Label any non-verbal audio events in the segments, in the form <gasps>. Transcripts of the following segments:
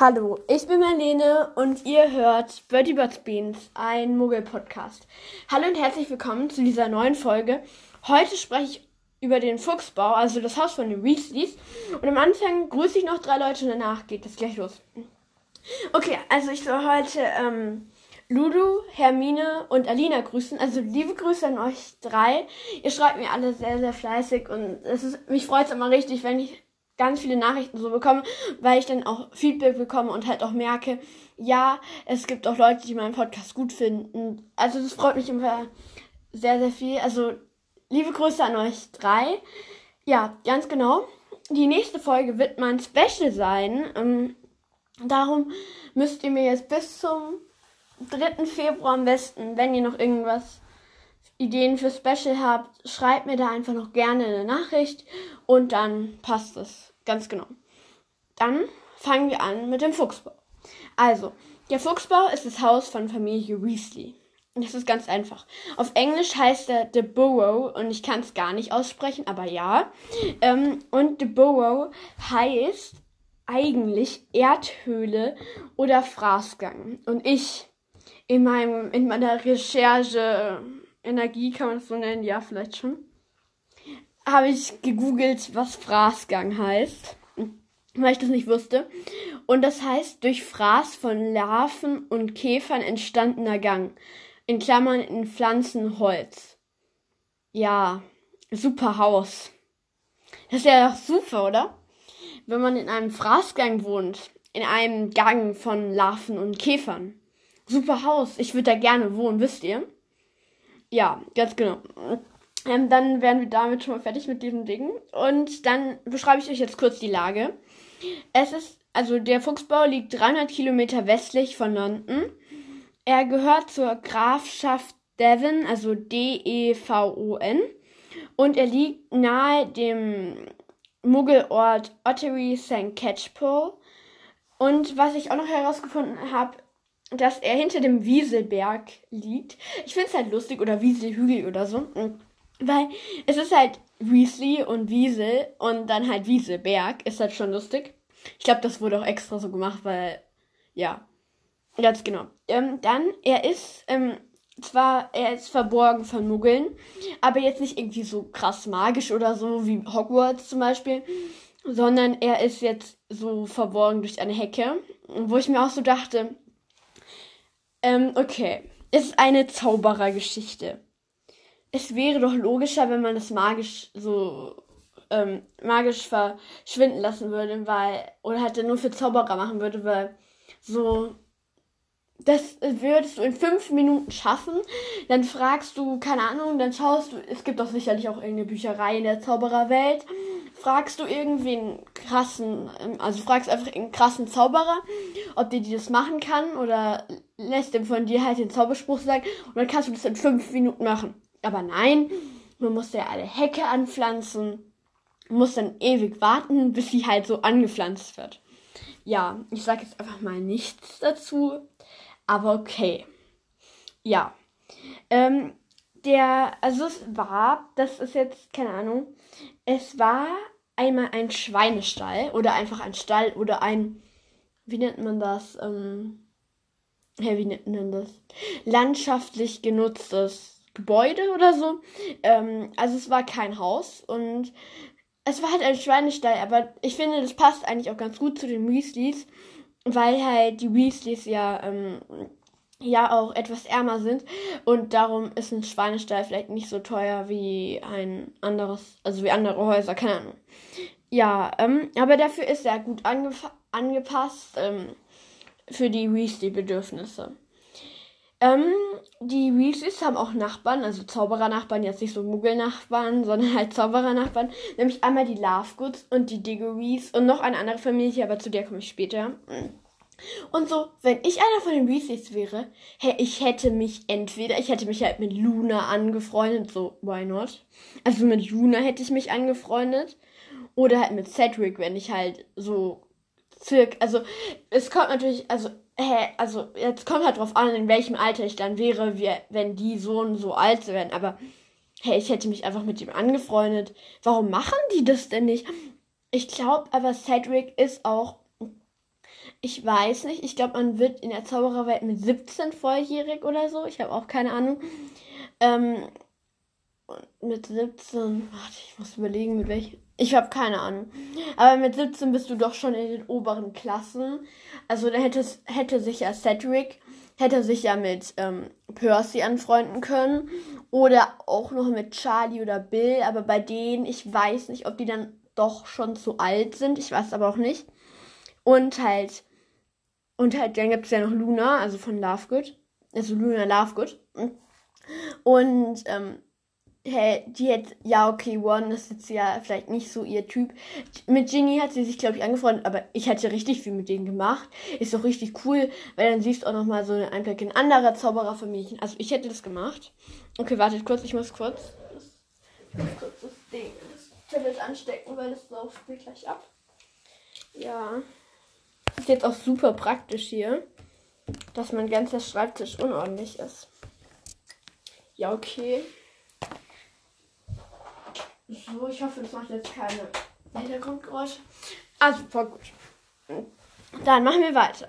Hallo, ich bin Marlene und ihr hört Birdie Birds Beans, ein Muggel-Podcast. Hallo und herzlich willkommen zu dieser neuen Folge. Heute spreche ich über den Fuchsbau, also das Haus von den Weasleys. Und am Anfang grüße ich noch drei Leute und danach geht es gleich los. Okay, also ich soll heute ähm, Ludu, Hermine und Alina grüßen. Also liebe Grüße an euch drei. Ihr schreibt mir alle sehr, sehr fleißig und es ist, mich freut es immer richtig, wenn ich ganz viele Nachrichten so bekomme, weil ich dann auch Feedback bekomme und halt auch merke, ja, es gibt auch Leute, die meinen Podcast gut finden. Also das freut mich immer sehr, sehr viel. Also liebe Grüße an euch drei. Ja, ganz genau. Die nächste Folge wird mein Special sein. Ähm, darum müsst ihr mir jetzt bis zum 3. Februar am besten, wenn ihr noch irgendwas Ideen für Special habt, schreibt mir da einfach noch gerne eine Nachricht und dann passt es. Ganz genau. Dann fangen wir an mit dem Fuchsbau. Also, der Fuchsbau ist das Haus von Familie Weasley. Das ist ganz einfach. Auf Englisch heißt er The Burrow und ich kann es gar nicht aussprechen, aber ja. Ähm, und The Burrow heißt eigentlich Erdhöhle oder Fraßgang. Und ich in meinem in meiner Recherche Energie kann man das so nennen, ja vielleicht schon habe ich gegoogelt, was Fraßgang heißt, weil ich das nicht wusste. Und das heißt durch Fraß von Larven und Käfern entstandener Gang. In Klammern in Pflanzen Holz. Ja, super Haus. Das ist ja doch super, oder? Wenn man in einem Fraßgang wohnt, in einem Gang von Larven und Käfern. Super Haus. Ich würde da gerne wohnen, wisst ihr? Ja, ganz genau. Ähm, dann wären wir damit schon mal fertig mit diesem Ding. Und dann beschreibe ich euch jetzt kurz die Lage. Es ist, also der Fuchsbau liegt 300 Kilometer westlich von London. Er gehört zur Grafschaft Devon, also D-E-V-O-N. Und er liegt nahe dem Muggelort Ottery St. Catchpole. Und was ich auch noch herausgefunden habe, dass er hinter dem Wieselberg liegt. Ich finde es halt lustig, oder Wieselhügel oder so. Weil es ist halt Weasley und Wiesel und dann halt Wieselberg. Ist halt schon lustig. Ich glaube, das wurde auch extra so gemacht, weil, ja. Ganz genau. Ähm, dann, er ist, ähm, zwar, er ist verborgen von Muggeln, aber jetzt nicht irgendwie so krass magisch oder so wie Hogwarts zum Beispiel, sondern er ist jetzt so verborgen durch eine Hecke, wo ich mir auch so dachte, ähm, okay, ist eine Zauberergeschichte es wäre doch logischer, wenn man das magisch so ähm, magisch verschwinden lassen würde, weil oder halt nur für Zauberer machen würde, weil so das würdest du in fünf Minuten schaffen. Dann fragst du, keine Ahnung, dann schaust du, es gibt doch sicherlich auch irgendeine Bücherei in der Zaubererwelt. Fragst du irgendwen krassen, ähm, also fragst einfach einen krassen Zauberer, ob der dir das machen kann oder lässt ihm von dir halt den Zauberspruch sagen und dann kannst du das in fünf Minuten machen. Aber nein, man muss ja alle Hecke anpflanzen, muss dann ewig warten, bis sie halt so angepflanzt wird. Ja, ich sage jetzt einfach mal nichts dazu, aber okay. Ja. Ähm, der, also es war, das ist jetzt, keine Ahnung, es war einmal ein Schweinestall oder einfach ein Stall oder ein, wie nennt man das? Ähm, ja, wie nennt man das? Landschaftlich genutztes Gebäude oder so. Ähm, also es war kein Haus und es war halt ein Schweinestall, aber ich finde, das passt eigentlich auch ganz gut zu den Weasleys, weil halt die Weasleys ja, ähm, ja auch etwas ärmer sind und darum ist ein Schweinestall vielleicht nicht so teuer wie ein anderes, also wie andere Häuser, keine Ahnung. Ja, ähm, aber dafür ist er gut angepasst ähm, für die Weasley-Bedürfnisse. Ähm, die Weasleys haben auch Nachbarn, also Zauberer-Nachbarn, jetzt nicht so Muggel-Nachbarn, <laughs> sondern halt Zauberer-Nachbarn. Nämlich einmal die Lovegoods und die Diggories und noch eine andere Familie, aber zu der komme ich später. Und so, wenn ich einer von den Weasleys wäre, hey, ich hätte mich entweder, ich hätte mich halt mit Luna angefreundet, so, why not? Also mit Luna hätte ich mich angefreundet. Oder halt mit Cedric, wenn ich halt so circa, also es kommt natürlich, also hä, also jetzt kommt halt drauf an, in welchem Alter ich dann wäre, wenn die so so alt wären. Aber hey, ich hätte mich einfach mit ihm angefreundet. Warum machen die das denn nicht? Ich glaube aber, Cedric ist auch Ich weiß nicht. Ich glaube, man wird in der Zaubererwelt mit 17 volljährig oder so. Ich habe auch keine Ahnung. Ähm, mit 17, warte, ich muss überlegen, mit welchen. Ich habe keine Ahnung. Aber mit 17 bist du doch schon in den oberen Klassen. Also da hätte, sich ja Cedric, hätte sich ja mit ähm, Percy anfreunden können. Oder auch noch mit Charlie oder Bill. Aber bei denen, ich weiß nicht, ob die dann doch schon zu alt sind. Ich weiß aber auch nicht. Und halt, und halt, dann gibt es ja noch Luna, also von Lovegood. Also Luna Lovegood. Und ähm, hey, die hat, ja, okay, One ist jetzt ja vielleicht nicht so ihr Typ. Mit Ginny hat sie sich, glaube ich, angefreundet, aber ich hatte richtig viel mit denen gemacht. Ist doch richtig cool, weil dann siehst du auch nochmal so einen Einblick in andere Zaubererfamilien. Also ich hätte das gemacht. Okay, wartet kurz, ich muss kurz. ich muss kurz das Ding, das Tablet anstecken, weil das läuft mir gleich ab. Ja. Ist jetzt auch super praktisch hier, dass mein ganzer Schreibtisch unordentlich ist. Ja, okay. So, ich hoffe, das macht jetzt keine Hintergrundgeräusche. Also, voll gut. Dann machen wir weiter.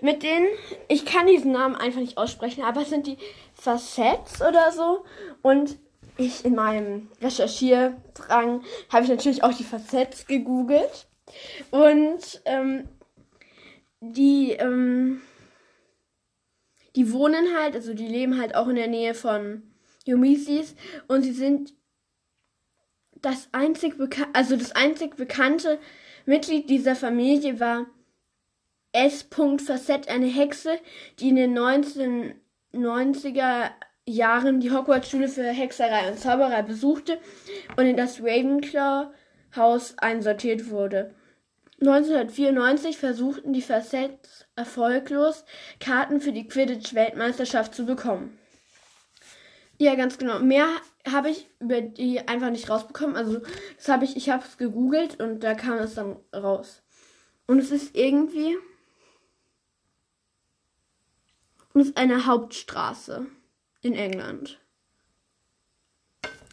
Mit denen, ich kann diesen Namen einfach nicht aussprechen, aber es sind die Facets oder so. Und ich in meinem Recherchierdrang habe ich natürlich auch die Facets gegoogelt. Und ähm, die, ähm, die wohnen halt, also die leben halt auch in der Nähe von Yomisis und sie sind das einzig also das einzig bekannte Mitglied dieser Familie war S. Facette, eine Hexe, die in den 1990er Jahren die Hogwarts-Schule für Hexerei und Zauberei besuchte und in das Ravenclaw-Haus einsortiert wurde. 1994 versuchten die Facets erfolglos, Karten für die Quidditch-Weltmeisterschaft zu bekommen. Ja, ganz genau. Mehr habe ich die einfach nicht rausbekommen. Also, das habe ich, ich habe es gegoogelt und da kam es dann raus. Und es ist irgendwie. Und es ist eine Hauptstraße in England.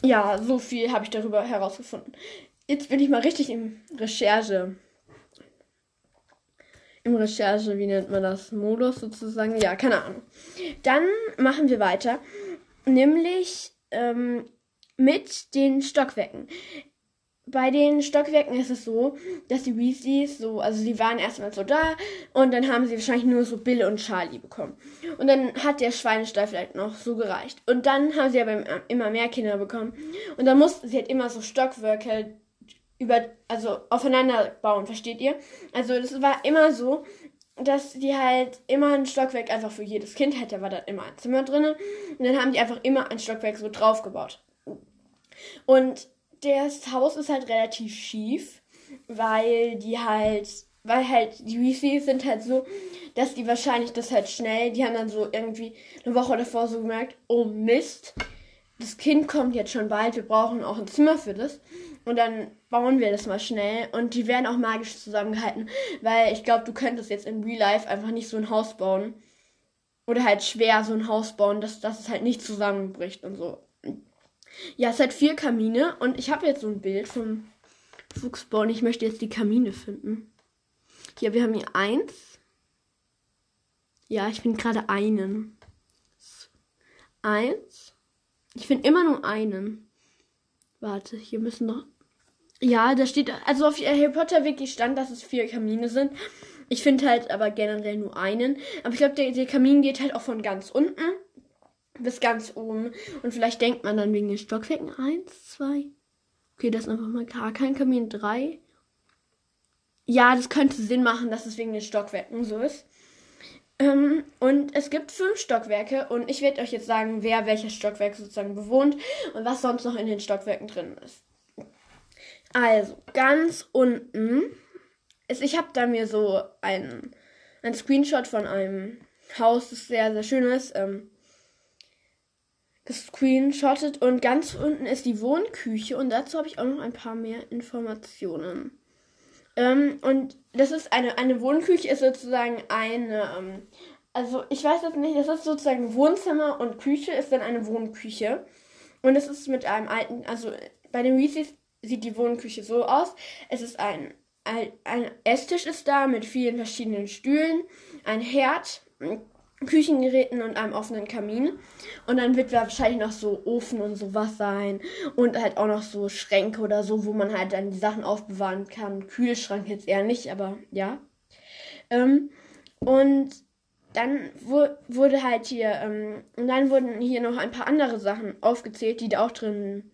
Ja, so viel habe ich darüber herausgefunden. Jetzt bin ich mal richtig im Recherche. Im Recherche, wie nennt man das? Modus sozusagen? Ja, keine Ahnung. Dann machen wir weiter. Nämlich ähm, mit den Stockwerken. Bei den Stockwerken ist es so, dass die Weasleys so, also sie waren erstmal so da und dann haben sie wahrscheinlich nur so Bill und Charlie bekommen. Und dann hat der Schweinestall vielleicht noch so gereicht. Und dann haben sie aber immer mehr Kinder bekommen. Und dann mussten sie halt immer so Stockwerke über, also aufeinander bauen, versteht ihr? Also das war immer so, dass die halt immer ein Stockwerk einfach für jedes Kind hätte, war da immer ein Zimmer drin. Und dann haben die einfach immer ein Stockwerk so draufgebaut. Und das Haus ist halt relativ schief, weil die halt, weil halt die Weasleys sind halt so, dass die wahrscheinlich das halt schnell, die haben dann so irgendwie eine Woche davor so gemerkt, oh Mist, das Kind kommt jetzt schon bald, wir brauchen auch ein Zimmer für das. Und dann bauen wir das mal schnell. Und die werden auch magisch zusammengehalten. Weil ich glaube, du könntest jetzt in Real Life einfach nicht so ein Haus bauen. Oder halt schwer so ein Haus bauen, dass, dass es halt nicht zusammenbricht und so. Ja, es hat vier Kamine. Und ich habe jetzt so ein Bild vom Fuchsbau. Und ich möchte jetzt die Kamine finden. Hier, wir haben hier eins. Ja, ich finde gerade einen. Eins. Ich finde immer nur einen. Warte, hier müssen noch. Ja, da steht, also auf Harry Potter Wiki stand, dass es vier Kamine sind. Ich finde halt aber generell nur einen. Aber ich glaube, der, der Kamin geht halt auch von ganz unten bis ganz oben. Und vielleicht denkt man dann wegen den Stockwerken eins, zwei. Okay, das ist einfach mal gar kein Kamin. Drei. Ja, das könnte Sinn machen, dass es wegen den Stockwerken so ist. Ähm, und es gibt fünf Stockwerke und ich werde euch jetzt sagen, wer welches Stockwerk sozusagen bewohnt und was sonst noch in den Stockwerken drin ist. Also, ganz unten ist, ich habe da mir so ein, ein Screenshot von einem Haus, das sehr, sehr schön ist, ähm, gescreenshottet und ganz unten ist die Wohnküche und dazu habe ich auch noch ein paar mehr Informationen. Ähm, und das ist eine, eine Wohnküche, ist sozusagen eine, ähm, also ich weiß jetzt nicht, das ist sozusagen Wohnzimmer und Küche ist dann eine Wohnküche. Und es ist mit einem alten, also bei den Weasleys sieht die Wohnküche so aus. Es ist ein, ein Esstisch ist da mit vielen verschiedenen Stühlen, ein Herd, Küchengeräten und einem offenen Kamin. Und dann wird wahrscheinlich noch so Ofen und sowas sein. Und halt auch noch so Schränke oder so, wo man halt dann die Sachen aufbewahren kann. Kühlschrank jetzt eher nicht, aber ja. Ähm, und dann wurde halt hier, ähm, und dann wurden hier noch ein paar andere Sachen aufgezählt, die da auch drin,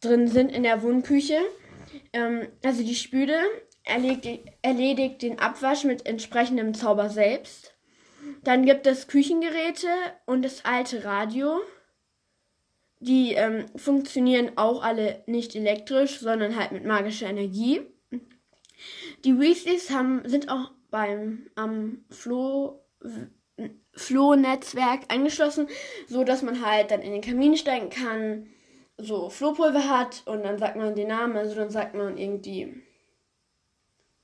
drin sind in der Wohnküche. Ähm, also die Spüle erledigt, erledigt den Abwasch mit entsprechendem Zauber selbst. Dann gibt es Küchengeräte und das alte Radio. Die ähm, funktionieren auch alle nicht elektrisch, sondern halt mit magischer Energie. Die Weasleys haben, sind auch beim am Floh Floh-Netzwerk angeschlossen, so dass man halt dann in den Kamin steigen kann, so Flohpulver hat und dann sagt man den Namen, also dann sagt man irgendwie,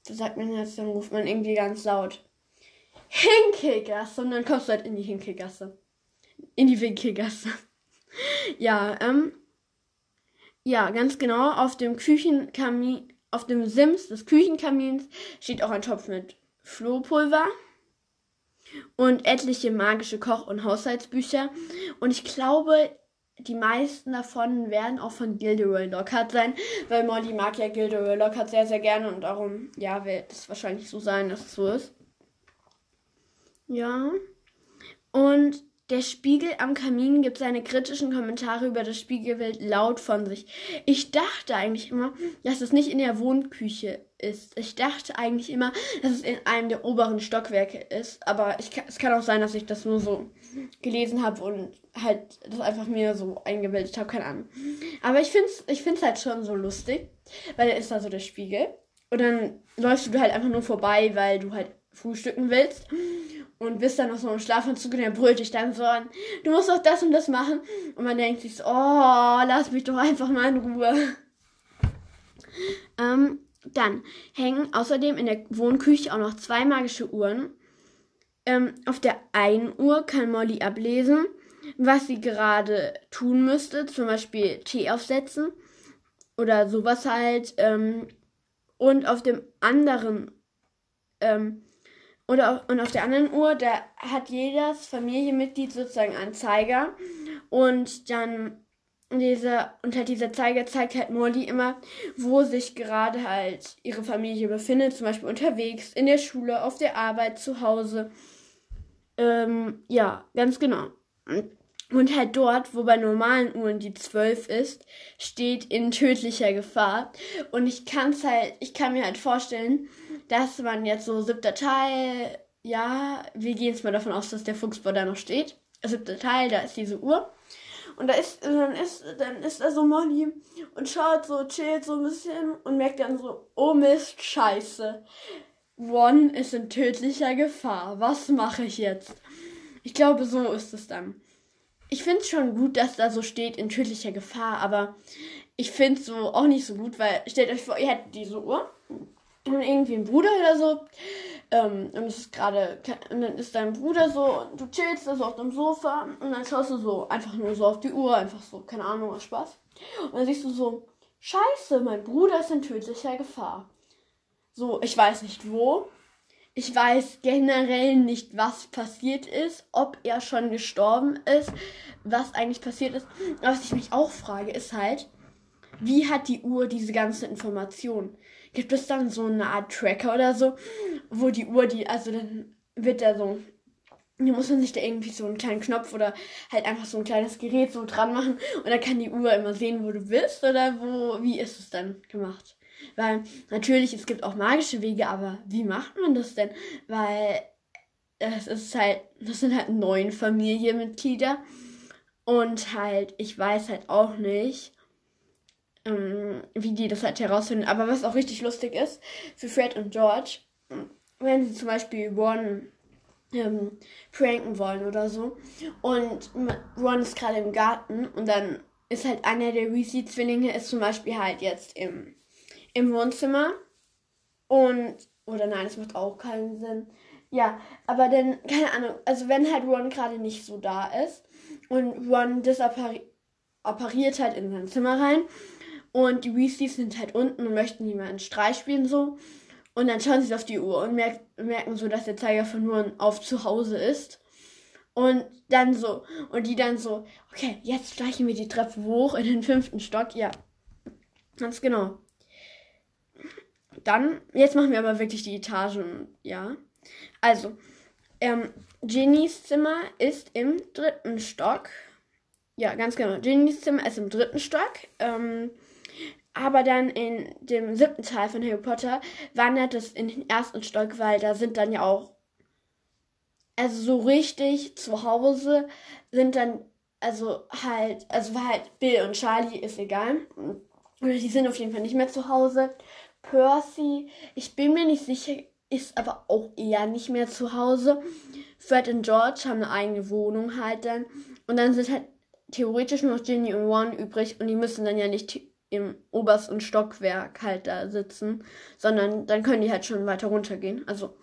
da sagt man jetzt, dann ruft man irgendwie ganz laut Hinkelgasse und dann kommst du halt in die Hinkelgasse. In die Winkelgasse. <laughs> ja, ähm, ja, ganz genau, auf dem Küchenkamin, auf dem Sims des Küchenkamins steht auch ein Topf mit Flohpulver und etliche magische Koch- und Haushaltsbücher. Und ich glaube, die meisten davon werden auch von Gilderoy Lockhart sein, weil Molly mag ja Gilderoy Lockhart sehr, sehr gerne und darum, ja, wird es wahrscheinlich so sein, dass es so ist. Ja. Und der Spiegel am Kamin gibt seine kritischen Kommentare über das Spiegelbild laut von sich. Ich dachte eigentlich immer, dass es nicht in der Wohnküche ist. Ich dachte eigentlich immer, dass es in einem der oberen Stockwerke ist. Aber ich, es kann auch sein, dass ich das nur so gelesen habe und halt das einfach mir so eingebildet habe. Keine Ahnung. Aber ich finde es ich find's halt schon so lustig, weil da ist da so der Spiegel. Und dann läufst du halt einfach nur vorbei, weil du halt frühstücken willst und bist dann noch so im Schlafanzug und er brüllt dich dann so an, du musst doch das und das machen. Und man denkt sich so, oh, lass mich doch einfach mal in Ruhe. <laughs> Ähm, dann hängen außerdem in der Wohnküche auch noch zwei magische Uhren. Ähm, auf der einen Uhr kann Molly ablesen, was sie gerade tun müsste, zum Beispiel Tee aufsetzen oder sowas halt. Ähm, und auf dem anderen ähm, und auf, und auf der anderen Uhr, da hat jedes Familienmitglied sozusagen einen Zeiger. Und dann dieser, und halt dieser Zeiger zeigt halt Molly immer, wo sich gerade halt ihre Familie befindet. Zum Beispiel unterwegs, in der Schule, auf der Arbeit, zu Hause. Ähm, ja, ganz genau. Und halt dort, wo bei normalen Uhren die 12 ist, steht in tödlicher Gefahr. Und ich kann's halt, ich kann mir halt vorstellen, dass man jetzt so siebter Teil, ja, wir gehen jetzt mal davon aus, dass der Fuchsbau da noch steht. Siebter Teil, da ist diese Uhr. Und da ist, dann ist, dann ist da so Molly und schaut so, chillt so ein bisschen und merkt dann so, oh Mist, scheiße. One ist in tödlicher Gefahr. Was mache ich jetzt? Ich glaube, so ist es dann. Ich finde es schon gut, dass da so steht, in tödlicher Gefahr, aber ich finde es so auch nicht so gut, weil stellt euch vor, ihr hättet diese Uhr und irgendwie ein Bruder oder so. Ähm, und es ist gerade, und dann ist dein Bruder so, und du chillst da auf dem Sofa und dann schaust du so einfach nur so auf die Uhr, einfach so, keine Ahnung, was Spaß. Und dann siehst du so, Scheiße, mein Bruder ist in tödlicher Gefahr. So, ich weiß nicht wo. Ich weiß generell nicht, was passiert ist, ob er schon gestorben ist, was eigentlich passiert ist. Was ich mich auch frage, ist halt, wie hat die Uhr diese ganze Information? Gibt es dann so eine Art Tracker oder so, wo die Uhr, die, also dann wird da so, hier muss man sich da irgendwie so einen kleinen Knopf oder halt einfach so ein kleines Gerät so dran machen und dann kann die Uhr immer sehen, wo du bist oder wo, wie ist es dann gemacht? Weil natürlich, es gibt auch magische Wege, aber wie macht man das denn? Weil das ist halt, das sind halt neun Familienmitglieder und halt, ich weiß halt auch nicht, ähm, wie die das halt herausfinden. Aber was auch richtig lustig ist, für Fred und George, wenn sie zum Beispiel Ron ähm, pranken wollen oder so und Ron ist gerade im Garten und dann ist halt einer der Weasley-Zwillinge ist zum Beispiel halt jetzt im, im Wohnzimmer und oder nein, das macht auch keinen Sinn. Ja, aber dann, keine Ahnung, also wenn halt Ron gerade nicht so da ist und Ron disappariert halt in sein Zimmer rein Und die Weasleys sind halt unten und möchten niemanden Streich spielen so. Und dann schauen sie auf die Uhr und merk merken so, dass der Zeiger von nur auf zu Hause ist. Und dann so, und die dann so, okay, jetzt streichen wir die Treppe hoch in den fünften Stock. Ja, ganz genau. Dann, jetzt machen wir aber wirklich die Etagen, ja. Also, ähm, Genies Zimmer ist im dritten Stock. Ja, ganz genau. Genies Zimmer ist im dritten Stock. Ähm, aber dann in dem siebten Teil von Harry Potter wandert es in den ersten Stock, weil da sind dann ja auch, also so richtig zu Hause sind dann, also halt, also halt Bill und Charlie ist egal. Oder die sind auf jeden Fall nicht mehr zu Hause. Percy, ich bin mir nicht sicher, ist aber auch eher nicht mehr zu Hause. Fred und George haben eine eigene Wohnung halt dann. Und dann sind halt theoretisch nur noch Ginny und Ron übrig und die müssen dann ja nicht im obersten Stockwerk halt da sitzen, sondern dann können die halt schon weiter runtergehen. Also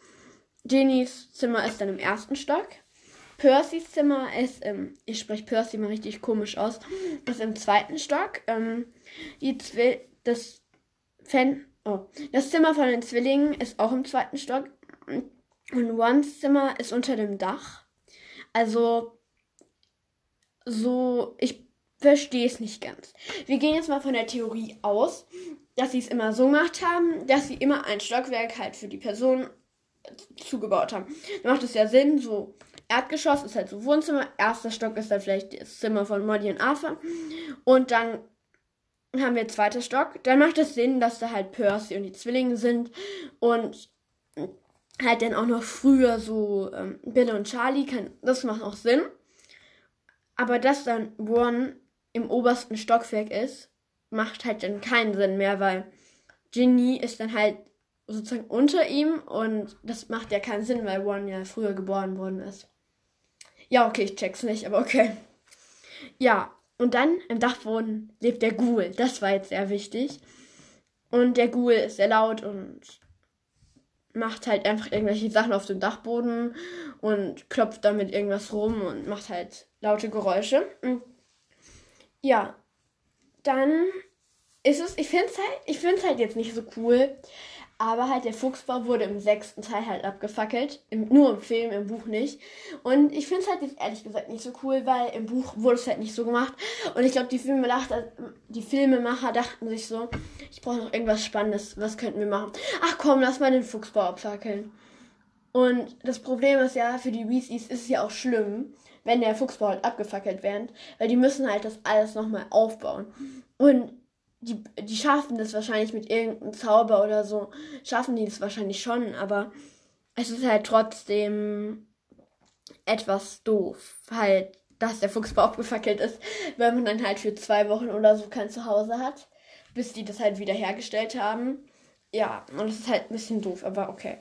Ginnys Zimmer ist dann im ersten Stock. Percys Zimmer ist im, ich spreche Percy mal richtig komisch aus, ist im zweiten Stock. Ähm, die Zwi das Fan, oh, das Zimmer von den Zwillingen ist auch im zweiten Stock. Und Rons Zimmer ist unter dem Dach. Also, so, ich verstehe es nicht ganz. Wir gehen jetzt mal von der Theorie aus, dass sie es immer so gemacht haben, dass sie immer ein Stockwerk halt für die Person zugebaut haben. Da macht es ja Sinn, so Erdgeschoss ist halt so Wohnzimmer, erster Stock ist dann vielleicht das Zimmer von Molly und Arthur und dann haben wir zweiter Stock. Dann macht es Sinn, dass da halt Percy und die Zwillinge sind und halt dann auch noch früher so ähm, Bill und Charlie. Kann, das macht auch Sinn. Aber dass dann Ron im obersten Stockwerk ist, macht halt dann keinen Sinn mehr, weil Ginny ist dann halt sozusagen unter ihm und das macht ja keinen Sinn, weil Ron ja früher geboren worden ist. Ja, okay, ich check's nicht, aber okay. Ja, und dann im Dachboden lebt der Ghoul. Das war jetzt sehr wichtig. Und der Ghoul ist sehr laut und macht halt einfach irgendwelche Sachen auf dem Dachboden und klopft damit irgendwas rum und macht halt laute Geräusche. Und ja, dann ist es, ich finde es halt, ich finde halt jetzt nicht so cool, aber halt der Fuchsbau wurde im sechsten Teil halt abgefackelt. Im, nur im Film, im Buch nicht. Und ich finde es halt jetzt ehrlich gesagt nicht so cool, weil im Buch wurde es halt nicht so gemacht. Und ich glaube, die, Filmemacher, die Filmemacher dachten sich so, ich brauche noch irgendwas Spannendes. Was könnten wir machen? Ach komm, lass mal den Fuchsbau abfackeln. Und das Problem ist ja, für die Weasleys ist es ja auch schlimm, wenn der Fuchsbau halt abgefackelt wird. Weil die müssen halt das alles nochmal aufbauen. Und die, die schaffen das wahrscheinlich mit irgendeinem Zauber oder so. Schaffen die das wahrscheinlich schon, aber es ist halt trotzdem etwas doof. Halt, dass der Fuchsbau <laughs> abgefackelt ist, wenn man dann halt für zwei Wochen oder so kein Zuhause hat, bis die das halt wieder hergestellt haben. Ja, und das ist halt ein bisschen doof, aber okay.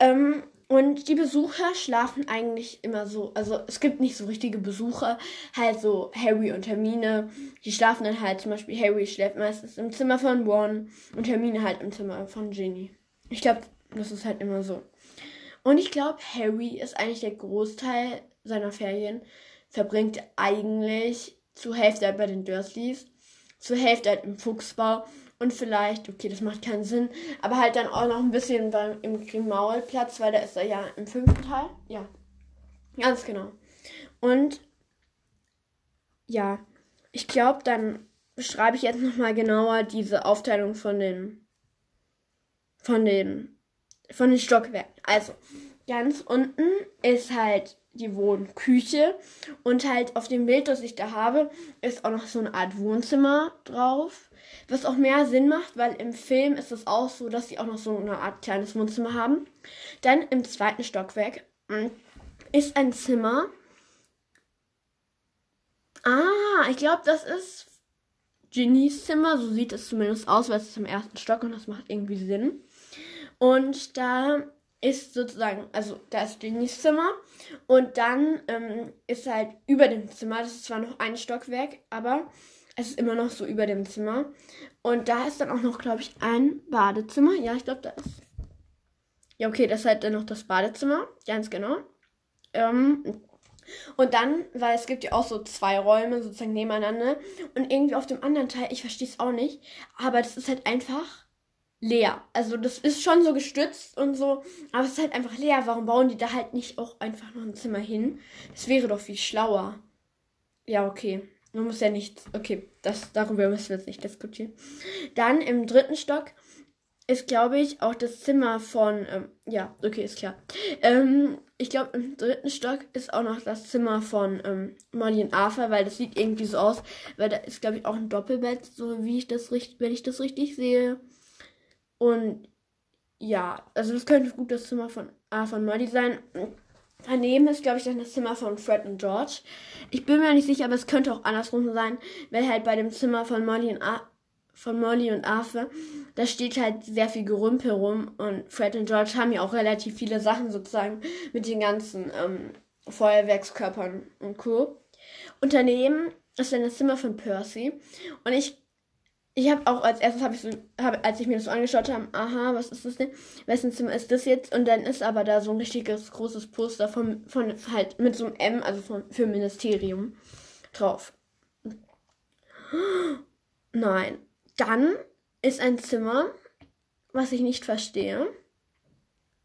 Ähm, und die Besucher schlafen eigentlich immer so. Also es gibt nicht so richtige Besucher. Halt so Harry und Hermine. Die schlafen dann halt zum Beispiel. Harry schläft meistens im Zimmer von Ron und Hermine halt im Zimmer von Ginny. Ich glaube, das ist halt immer so. Und ich glaube, Harry ist eigentlich der Großteil seiner Ferien verbringt eigentlich zur Hälfte halt bei den Dursleys, zur Hälfte halt im Fuchsbau und vielleicht, okay, das macht keinen Sinn, aber halt dann auch noch ein bisschen beim, im Grimaulplatz, weil da ist er ja im fünften Teil. Ja, ganz genau. Und ja, ich glaube, dann beschreibe ich jetzt nochmal genauer diese Aufteilung von den, von den, von den Stockwerken. Also, ganz unten ist halt die Wohnküche und halt auf dem Bild, das ich da habe, ist auch noch so eine Art Wohnzimmer drauf. Was auch mehr Sinn macht, weil im Film ist es auch so, dass sie auch noch so eine Art kleines Wohnzimmer haben. Dann im zweiten Stockwerk hm, ist ein Zimmer. Ah, ich glaube, das ist Genies Zimmer. So sieht es zumindest aus, weil es ist im ersten Stock und das macht irgendwie Sinn. Und da ist sozusagen, also da ist Genies Zimmer und dann ähm, ist halt über dem Zimmer, das ist zwar noch ein Stockwerk, aber es ist immer noch so über dem Zimmer. Und da ist dann auch noch, glaube ich, ein Badezimmer. Ja, ich glaube, da ist. Ja, okay, das ist halt dann noch das Badezimmer. Ganz genau. Ähm, Und dann, weil es gibt ja auch so zwei Räume sozusagen nebeneinander und irgendwie auf dem anderen Teil, ich verstehe es auch nicht, aber das ist halt einfach leer. Also das ist schon so gestützt und so, aber es ist halt einfach leer. Warum bauen die da halt nicht auch einfach noch ein Zimmer hin? Das wäre doch viel schlauer. Ja, okay. Man muss ja nicht. Okay, das, darüber müssen wir jetzt nicht diskutieren. Dann im dritten Stock ist, glaube ich, auch das Zimmer von. Ähm, ja, okay, ist klar. Ähm, ich glaube, im dritten Stock ist auch noch das Zimmer von ähm, Molly und Arthur, weil das sieht irgendwie so aus, weil da ist, glaube ich, auch ein Doppelbett, so wie ich das richtig, wenn ich das richtig sehe. Und ja, also das könnte gut das Zimmer von Arthur und Molly sein. Daneben ist, glaube ich, dann das Zimmer von Fred und George. Ich bin mir nicht sicher, aber es könnte auch andersrum sein, weil halt bei dem Zimmer von Molly und, Ar von Molly und Arthur, da steht halt sehr viel Gerümpel rum und Fred und George haben ja auch relativ viele Sachen sozusagen mit den ganzen ähm, Feuerwerkskörpern und Co. Und daneben ist dann das Zimmer von Percy und ich ich habe auch als erstes habe ich so, hab, als ich mir das so angeschaut habe, aha, was ist das denn? Wessen Zimmer ist das jetzt? Und dann ist aber da so ein richtiges großes Poster von, von halt mit so einem M, also von, für Ministerium drauf. Nein. Dann ist ein Zimmer, was ich nicht verstehe,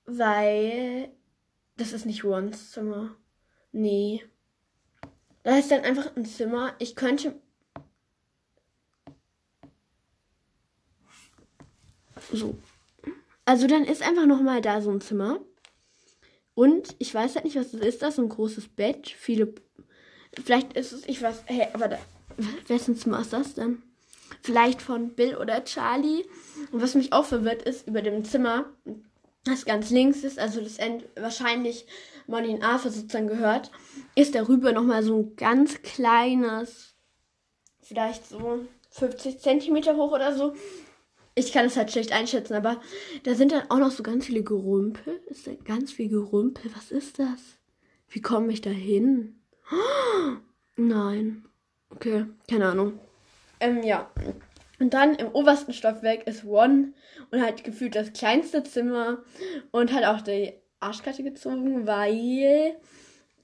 weil das ist nicht Rons Zimmer. Nee. Da ist dann einfach ein Zimmer. Ich könnte So. Also dann ist einfach nochmal da so ein Zimmer. Und ich weiß halt nicht, was das ist. Das so ein großes Bett. Viele. Vielleicht ist es, ich weiß, hey, aber da, wessen Zimmer ist das denn? Vielleicht von Bill oder Charlie. Und was mich auch verwirrt ist, über dem Zimmer, das ganz links ist, also das End wahrscheinlich Molly Arthur sozusagen gehört, ist darüber nochmal so ein ganz kleines, vielleicht so 50 Zentimeter hoch oder so, ich kann es halt schlecht einschätzen, aber da sind dann auch noch so ganz viele Gerümpel. Ist da ganz viel Gerümpel? Was ist das? Wie komme ich da hin? Oh, <gasps> nein. Okay, keine Ahnung. Ähm, ja. Und dann im obersten Stockwerk ist One und halt gefühlt das kleinste Zimmer und hat auch die Arschkarte gezogen, weil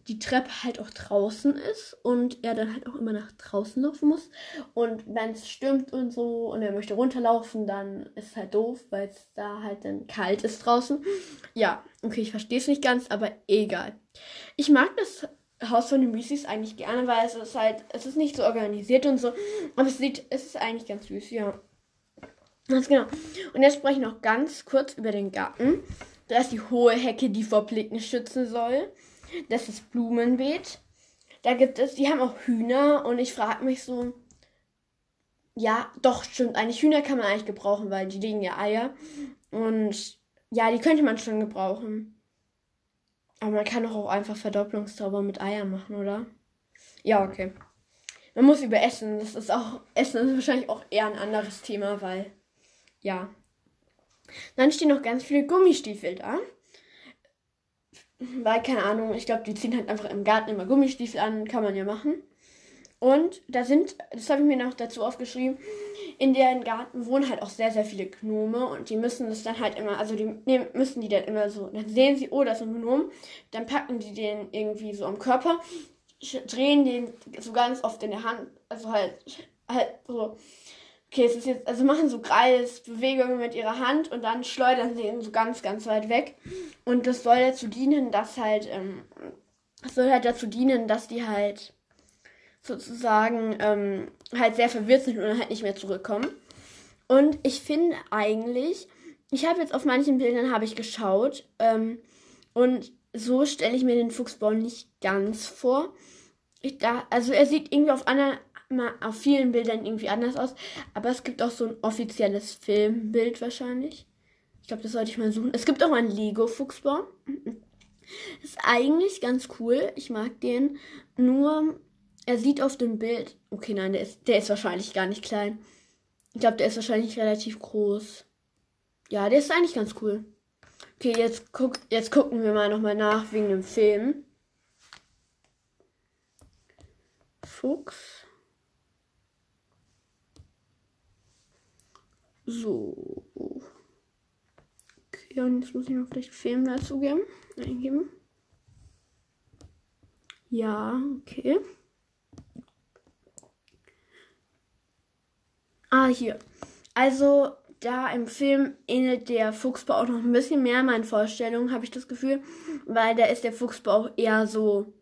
die Treppe halt auch draußen ist und er dann halt auch immer nach draußen laufen muss. Und wenn es stürmt und so und er möchte runterlaufen, dann ist es halt doof, weil es da halt dann kalt ist draußen. Ja, okay, ich verstehe es nicht ganz, aber egal. Ich mag das Haus von den Weasleys eigentlich gerne, weil es ist halt, es ist nicht so organisiert und so, aber es sieht, es ist eigentlich ganz süß, ja. Ganz genau. Und jetzt spreche ich noch ganz kurz über den Garten. Da ist die hohe Hecke, die vor Blicken schützen soll. Das ist Blumenbeet. Da gibt es, die haben auch Hühner und ich frage mich so, ja, doch, stimmt. Eigentlich Hühner kann man eigentlich gebrauchen, weil die legen ja Eier. Und ja, die könnte man schon gebrauchen. Aber man kann doch auch einfach Verdopplungszauber mit Eiern machen, oder? Ja, okay. Man muss über Essen. Das ist auch, Essen ist wahrscheinlich auch eher ein anderes Thema, weil, ja. Dann stehen noch ganz viele Gummistiefel da. Weil, keine Ahnung, ich glaube, die ziehen halt einfach im Garten immer Gummistiefel an, kann man ja machen. Und da sind, das habe ich mir noch dazu aufgeschrieben, in deren Garten wohnen halt auch sehr, sehr viele Gnome und die müssen das dann halt immer, also die nehmen, müssen die dann immer so, dann sehen sie, oh, das ist ein Gnom, dann packen die den irgendwie so am Körper, drehen den so ganz oft in der Hand, also halt, halt so Okay, es ist jetzt, also machen so Kreisbewegungen mit ihrer Hand und dann schleudern sie ihn so ganz, ganz weit weg. Und das soll dazu dienen, dass halt, ähm, das soll halt dazu dienen, dass die halt sozusagen ähm, halt sehr verwirrt sind und halt nicht mehr zurückkommen. Und ich finde eigentlich, ich habe jetzt auf manchen Bildern habe ich geschaut ähm, und so stelle ich mir den Fuchsbau nicht ganz vor. Ich da, also er sieht irgendwie auf einer mal auf vielen Bildern irgendwie anders aus. Aber es gibt auch so ein offizielles Filmbild wahrscheinlich. Ich glaube, das sollte ich mal suchen. Es gibt auch einen Lego-Fuchsbau. <laughs> Ist eigentlich ganz cool. Ich mag den. Nur, er sieht auf dem Bild. Okay, nein, der ist, der ist wahrscheinlich gar nicht klein. Ich glaube, der ist wahrscheinlich relativ groß. Ja, der ist eigentlich ganz cool. Okay, jetzt, guck, jetzt gucken wir mal nochmal nach wegen dem Film. Fuchs. So. Okay, und jetzt muss ich noch vielleicht Film dazu geben. Eingeben. Ja, okay. Ah, hier. Also, da im Film ähnelt der Fuchsbau auch noch ein bisschen mehr meinen Vorstellungen, habe ich das Gefühl. Weil da ist der Fuchsbau eher so,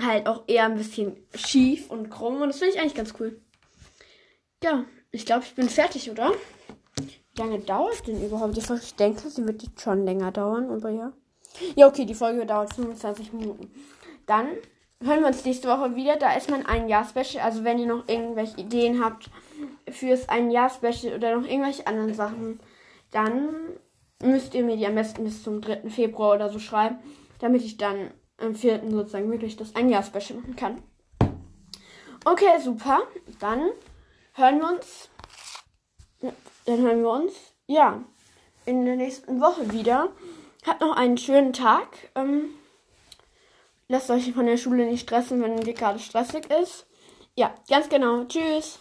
halt auch eher ein bisschen schief und krumm. Und das finde ich eigentlich ganz cool. Ja, ich glaube, ich bin fertig, oder? Wie lange dauert denn überhaupt die Folge? Ich denke, sie wird jetzt schon länger dauern, aber ja. Ja, okay, die Folge dauert 25 Minuten. Dann hören wir uns nächste Woche wieder. Da ist mein ein Jahr Special. Also wenn ihr noch irgendwelche Ideen habt fürs ein Jahr Special oder noch irgendwelche anderen Sachen, dann müsst ihr mir die am besten bis zum 3. Februar oder so schreiben, damit ich dann am 4. sozusagen wirklich das ein Jahr Special machen kann. Okay, super. Dann hören wir uns. Dann hören wir uns. Ja, in der nächsten Woche wieder. Habt noch einen schönen Tag. Ähm, lasst euch von der Schule nicht stressen, wenn die gerade stressig ist. Ja, ganz genau. Tschüss.